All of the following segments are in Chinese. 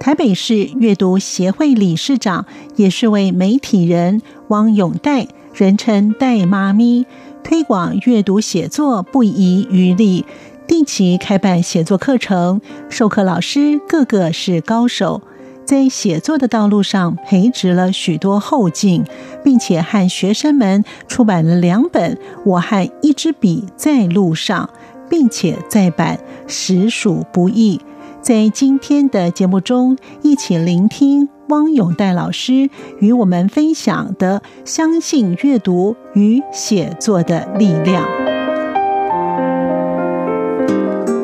台北市阅读协会理事长，也是位媒体人汪永代，人称“代妈咪”，推广阅读写作不遗余力，定期开办写作课程，授课老师个个是高手，在写作的道路上培植了许多后进，并且和学生们出版了两本《我和一支笔在路上》，并且再版，实属不易。在今天的节目中，一起聆听汪永岱老师与我们分享的“相信阅读与写作的力量”。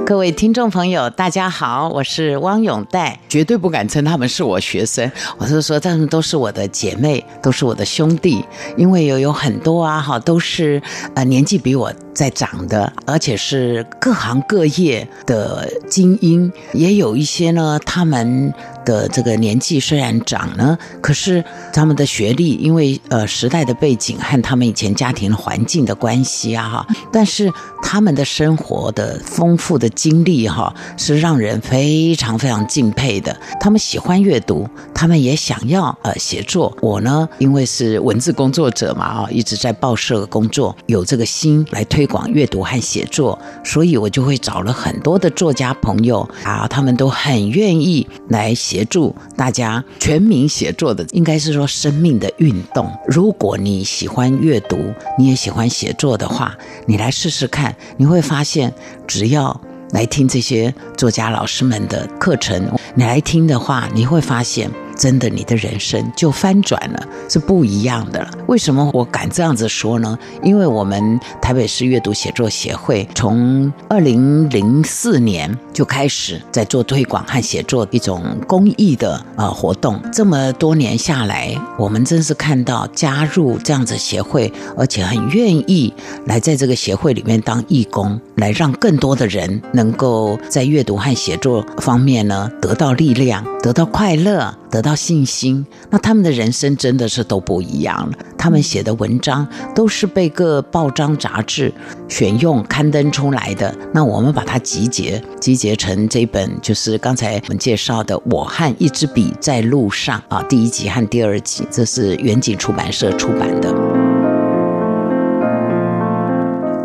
各位听众朋友，大家好，我是汪永黛，绝对不敢称他们是我学生，我是说他们都是我的姐妹，都是我的兄弟，因为有有很多啊，哈，都是呃年纪比我。在长的，而且是各行各业的精英，也有一些呢。他们的这个年纪虽然长呢，可是他们的学历，因为呃时代的背景和他们以前家庭环境的关系啊，哈，但是他们的生活的丰富的经历哈，是让人非常非常敬佩的。他们喜欢阅读，他们也想要呃写作。我呢，因为是文字工作者嘛，啊，一直在报社工作，有这个心来推。广阅读和写作，所以我就会找了很多的作家朋友啊，他们都很愿意来协助大家全民写作的，应该是说生命的运动。如果你喜欢阅读，你也喜欢写作的话，你来试试看，你会发现，只要来听这些作家老师们的课程，你来听的话，你会发现。真的，你的人生就翻转了，是不一样的了。为什么我敢这样子说呢？因为我们台北市阅读写作协会从二零零四年就开始在做推广和写作一种公益的呃活动。这么多年下来，我们真是看到加入这样子协会，而且很愿意来在这个协会里面当义工，来让更多的人能够在阅读和写作方面呢得到力量，得到快乐，得到信心，那他们的人生真的是都不一样了。他们写的文章都是被各报章杂志选用刊登出来的。那我们把它集结，集结成这本，就是刚才我们介绍的《我和一支笔在路上》啊，第一集和第二集，这是远景出版社出版的。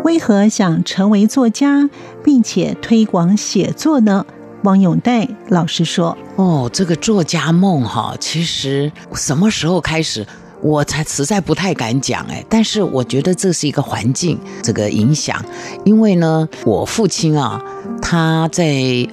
为何想成为作家，并且推广写作呢？汪永岱老师说：“哦，这个作家梦哈，其实什么时候开始，我才实在不太敢讲哎。但是我觉得这是一个环境这个影响，因为呢，我父亲啊，他在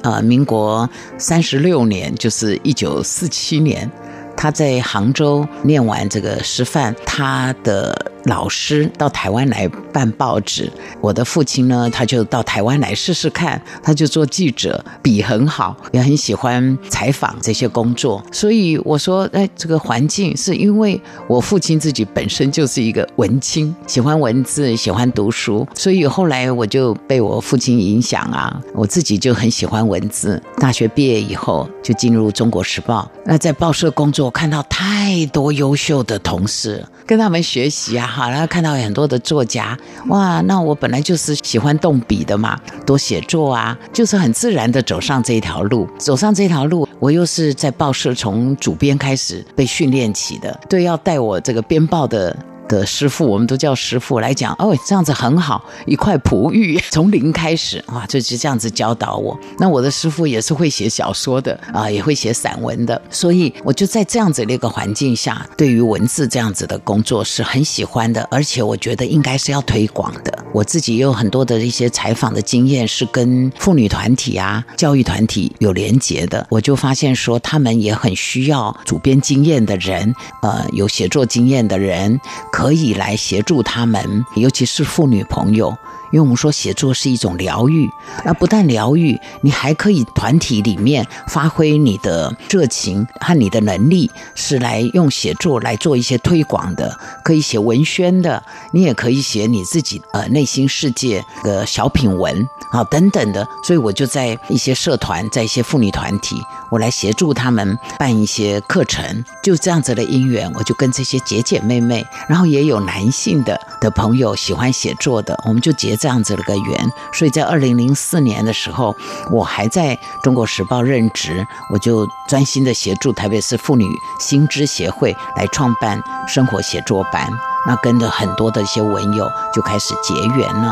呃民国三十六年，就是一九四七年，他在杭州念完这个师范，他的。”老师到台湾来办报纸，我的父亲呢，他就到台湾来试试看，他就做记者，笔很好，也很喜欢采访这些工作。所以我说，哎，这个环境是因为我父亲自己本身就是一个文青，喜欢文字，喜欢读书，所以后来我就被我父亲影响啊，我自己就很喜欢文字。大学毕业以后就进入《中国时报》，那在报社工作，看到太多优秀的同事，跟他们学习啊。好，然后看到很多的作家，哇，那我本来就是喜欢动笔的嘛，多写作啊，就是很自然的走上这条路。走上这条路，我又是在报社从主编开始被训练起的，对，要带我这个编报的。的师傅，我们都叫师傅来讲，哦，这样子很好，一块璞玉，从零开始，啊，就是这样子教导我。那我的师傅也是会写小说的啊，也会写散文的，所以我就在这样子的一个环境下，对于文字这样子的工作是很喜欢的，而且我觉得应该是要推广的。我自己也有很多的一些采访的经验，是跟妇女团体啊、教育团体有连结的，我就发现说，他们也很需要主编经验的人，呃，有写作经验的人。可以来协助他们，尤其是妇女朋友，因为我们说写作是一种疗愈，那不但疗愈，你还可以团体里面发挥你的热情和你的能力，是来用写作来做一些推广的，可以写文宣的，你也可以写你自己呃内心世界的小品文啊等等的。所以我就在一些社团，在一些妇女团体，我来协助他们办一些课程，就这样子的因缘，我就跟这些姐姐妹妹，然后也有男性的的朋友喜欢写作的，我们就结这样子的一个缘。所以在二零零四年的时候，我还在中国时报任职，我就专心的协助台北市妇女新知协会来创办生活写作班，那跟着很多的一些文友就开始结缘了。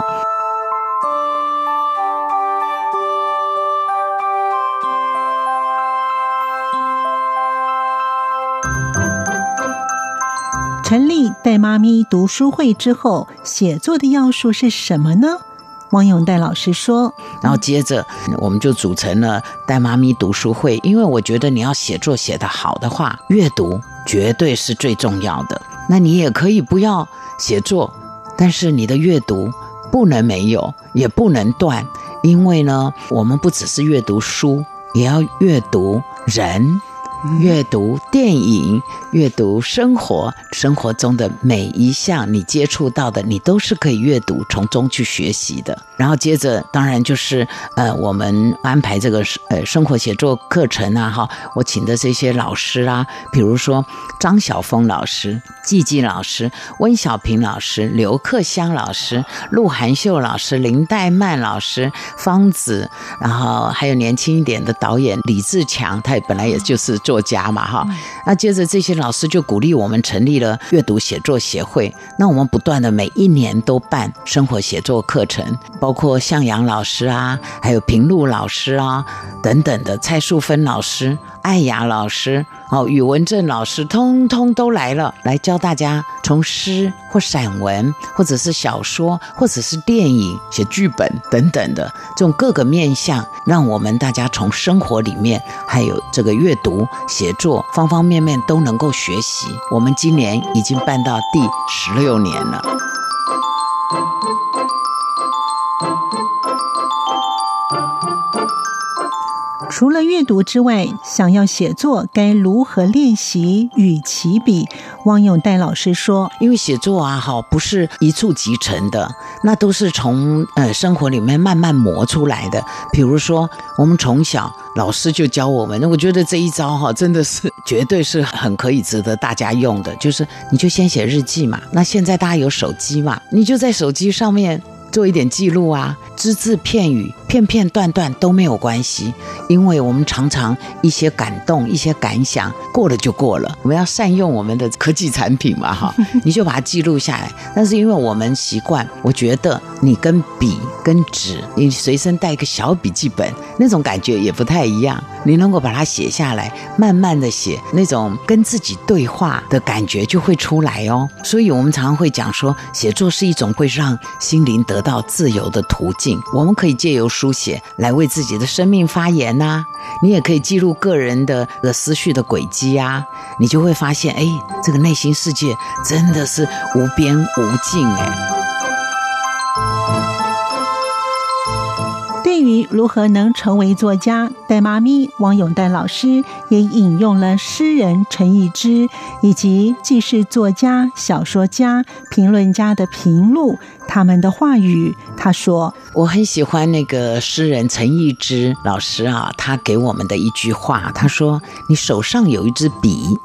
带妈咪读书会之后，写作的要素是什么呢？汪永代老师说，然后接着我们就组成了带妈咪读书会，因为我觉得你要写作写得好的话，阅读绝对是最重要的。那你也可以不要写作，但是你的阅读不能没有，也不能断，因为呢，我们不只是阅读书，也要阅读人。阅读电影，阅读生活，生活中的每一项你接触到的，你都是可以阅读，从中去学习的。然后接着，当然就是呃，我们安排这个呃生活写作课程啊，哈，我请的这些老师啊，比如说张晓峰老师、季季老师、温小平老师、刘克湘老师、陆含秀老师、林黛曼老师、方子，然后还有年轻一点的导演李志强，他也本来也就是做。作家嘛，哈，那接着这些老师就鼓励我们成立了阅读写作协会。那我们不断的每一年都办生活写作课程，包括向阳老师啊，还有平路老师啊等等的，蔡淑芬老师。艾雅老师、哦，宇文正老师，通通都来了，来教大家从诗或散文，或者是小说，或者是电影、写剧本等等的这种各个面向，让我们大家从生活里面，还有这个阅读、写作方方面面都能够学习。我们今年已经办到第十六年了。除了阅读之外，想要写作该如何练习与起笔？汪咏黛老师说：“因为写作啊，哈，不是一蹴即成的，那都是从呃生活里面慢慢磨出来的。比如说，我们从小老师就教我们，那我觉得这一招哈，真的是绝对是很可以值得大家用的。就是你就先写日记嘛，那现在大家有手机嘛，你就在手机上面。”做一点记录啊，只字片语、片片段段都没有关系，因为我们常常一些感动、一些感想过了就过了。我们要善用我们的科技产品嘛，哈，你就把它记录下来。但是因为我们习惯，我觉得你跟笔、跟纸，你随身带一个小笔记本，那种感觉也不太一样。你能够把它写下来，慢慢的写，那种跟自己对话的感觉就会出来哦。所以我们常常会讲说，写作是一种会让心灵得到自由的途径，我们可以借由书写来为自己的生命发言呐、你也可以记录个人的的思绪的轨迹啊，你就会发现，哎，这个内心世界真的是无边无尽哎。如何能成为作家，戴妈咪汪咏黛老师也引用了诗人陈逸之以及既是作家、小说家、评论家的平路他们的话语。他说：“我很喜欢那个诗人陈逸之老师啊，他给我们的一句话，他说：‘你手上有一支笔，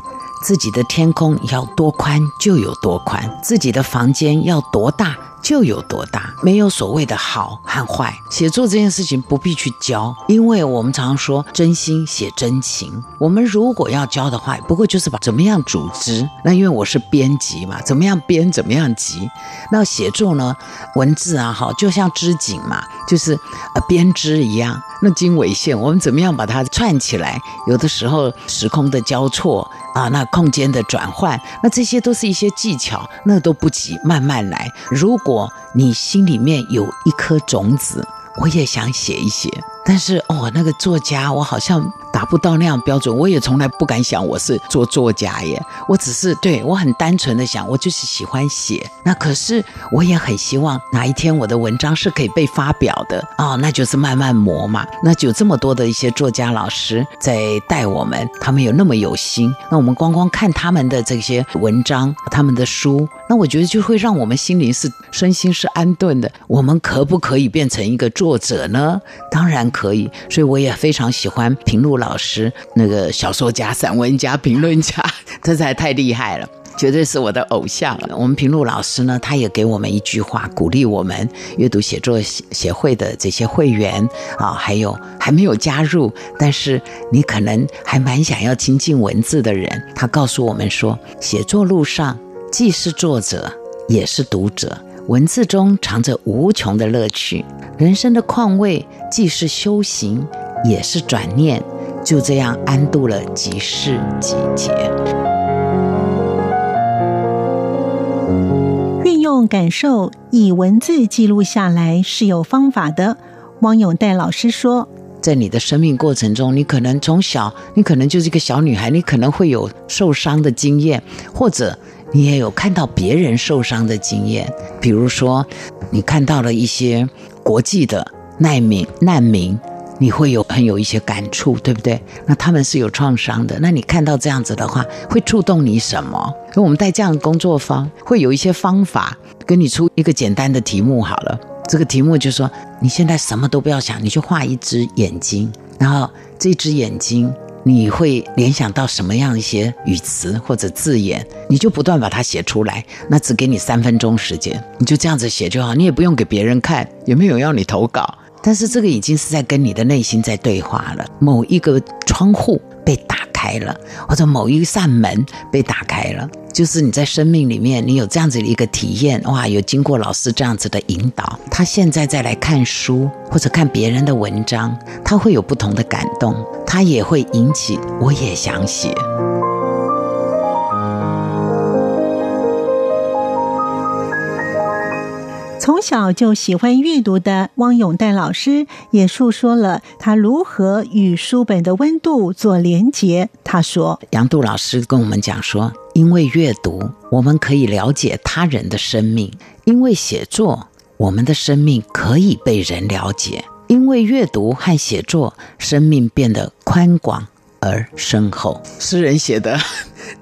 自己的天空要多宽就有多宽，自己的房间要多大。’”就有多大，没有所谓的好和坏。写作这件事情不必去教，因为我们常说真心写真情。我们如果要教的话，不过就是把怎么样组织。那因为我是编辑嘛，怎么样编，怎么样辑。那写作呢，文字啊，好，就像织锦嘛，就是呃编织一样。那经纬线，我们怎么样把它串起来？有的时候时空的交错啊，那空间的转换，那这些都是一些技巧，那都不急，慢慢来。如果你心里面有一颗种子，我也想写一写。但是哦，那个作家我好像达不到那样标准，我也从来不敢想我是做作家耶。我只是对我很单纯的想，我就是喜欢写。那可是我也很希望哪一天我的文章是可以被发表的哦，那就是慢慢磨嘛。那就有这么多的一些作家老师在带我们，他们有那么有心。那我们光光看他们的这些文章，他们的书，那我觉得就会让我们心灵是身心是安顿的。我们可不可以变成一个作者呢？当然可可以。所以我也非常喜欢平路老师，那个小说家、散文家、评论家，这才太厉害了，绝对是我的偶像。我们平路老师呢，他也给我们一句话，鼓励我们阅读写作协协会的这些会员啊，还有还没有加入，但是你可能还蛮想要亲近文字的人，他告诉我们说，写作路上既是作者，也是读者。文字中藏着无穷的乐趣，人生的况味既是修行，也是转念，就这样安度了几世几劫。运用感受，以文字记录下来是有方法的。汪永代老师说，在你的生命过程中，你可能从小，你可能就是一个小女孩，你可能会有受伤的经验，或者。你也有看到别人受伤的经验，比如说，你看到了一些国际的难民，难民，你会有很有一些感触，对不对？那他们是有创伤的，那你看到这样子的话，会触动你什么？所以我们在这样的工作坊会有一些方法，跟你出一个简单的题目好了。这个题目就是说，你现在什么都不要想，你去画一只眼睛，然后这只眼睛。你会联想到什么样一些语词或者字眼，你就不断把它写出来。那只给你三分钟时间，你就这样子写就好，你也不用给别人看，也没有要你投稿？但是这个已经是在跟你的内心在对话了。某一个窗户被打开了，或者某一扇门被打开了。就是你在生命里面，你有这样子的一个体验，哇，有经过老师这样子的引导，他现在再来看书或者看别人的文章，他会有不同的感动，他也会引起我也想写。从小就喜欢阅读的汪永岱老师也述说了他如何与书本的温度做连结。他说：“杨度老师跟我们讲说，因为阅读，我们可以了解他人的生命；因为写作，我们的生命可以被人了解；因为阅读和写作，生命变得宽广。而深厚。”诗人写的。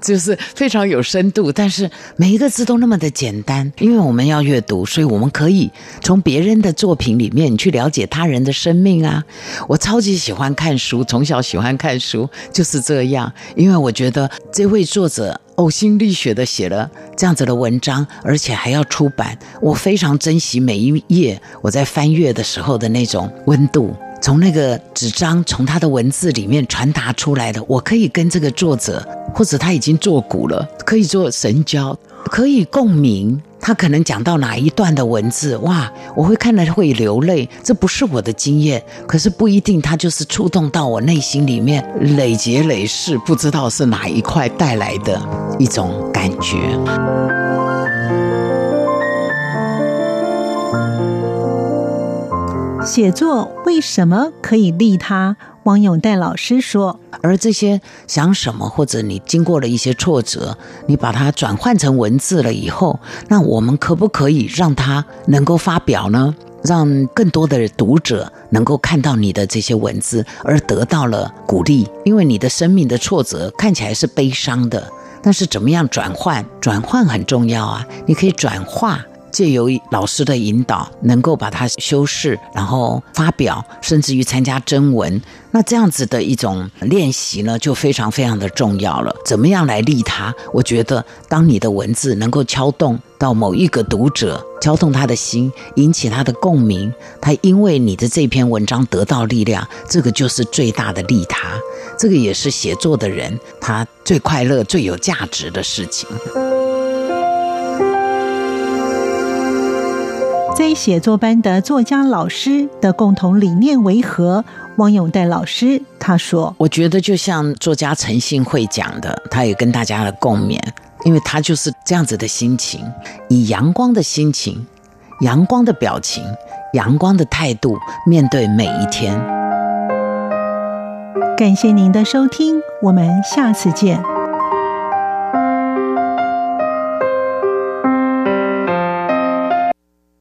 就是非常有深度，但是每一个字都那么的简单。因为我们要阅读，所以我们可以从别人的作品里面去了解他人的生命啊。我超级喜欢看书，从小喜欢看书就是这样。因为我觉得这位作者呕心沥血的写了这样子的文章，而且还要出版，我非常珍惜每一页我在翻阅的时候的那种温度。从那个纸张，从他的文字里面传达出来的，我可以跟这个作者，或者他已经作古了，可以做神交，可以共鸣。他可能讲到哪一段的文字，哇，我会看了会流泪。这不是我的经验，可是不一定，他就是触动到我内心里面，累劫累世，不知道是哪一块带来的一种感觉。写作为什么可以利他？汪咏黛老师说：“而这些想什么，或者你经过了一些挫折，你把它转换成文字了以后，那我们可不可以让它能够发表呢？让更多的读者能够看到你的这些文字，而得到了鼓励。因为你的生命的挫折看起来是悲伤的，但是怎么样转换？转换很重要啊！你可以转化。”借由老师的引导，能够把它修饰，然后发表，甚至于参加征文，那这样子的一种练习呢，就非常非常的重要了。怎么样来利他？我觉得，当你的文字能够敲动到某一个读者，敲动他的心，引起他的共鸣，他因为你的这篇文章得到力量，这个就是最大的利他。这个也是写作的人他最快乐、最有价值的事情。在写作班的作家老师的共同理念为何？汪永岱老师他说：“我觉得就像作家陈信惠讲的，他也跟大家的共勉，因为他就是这样子的心情，以阳光的心情、阳光的表情、阳光的态度面对每一天。感谢您的收听，我们下次见。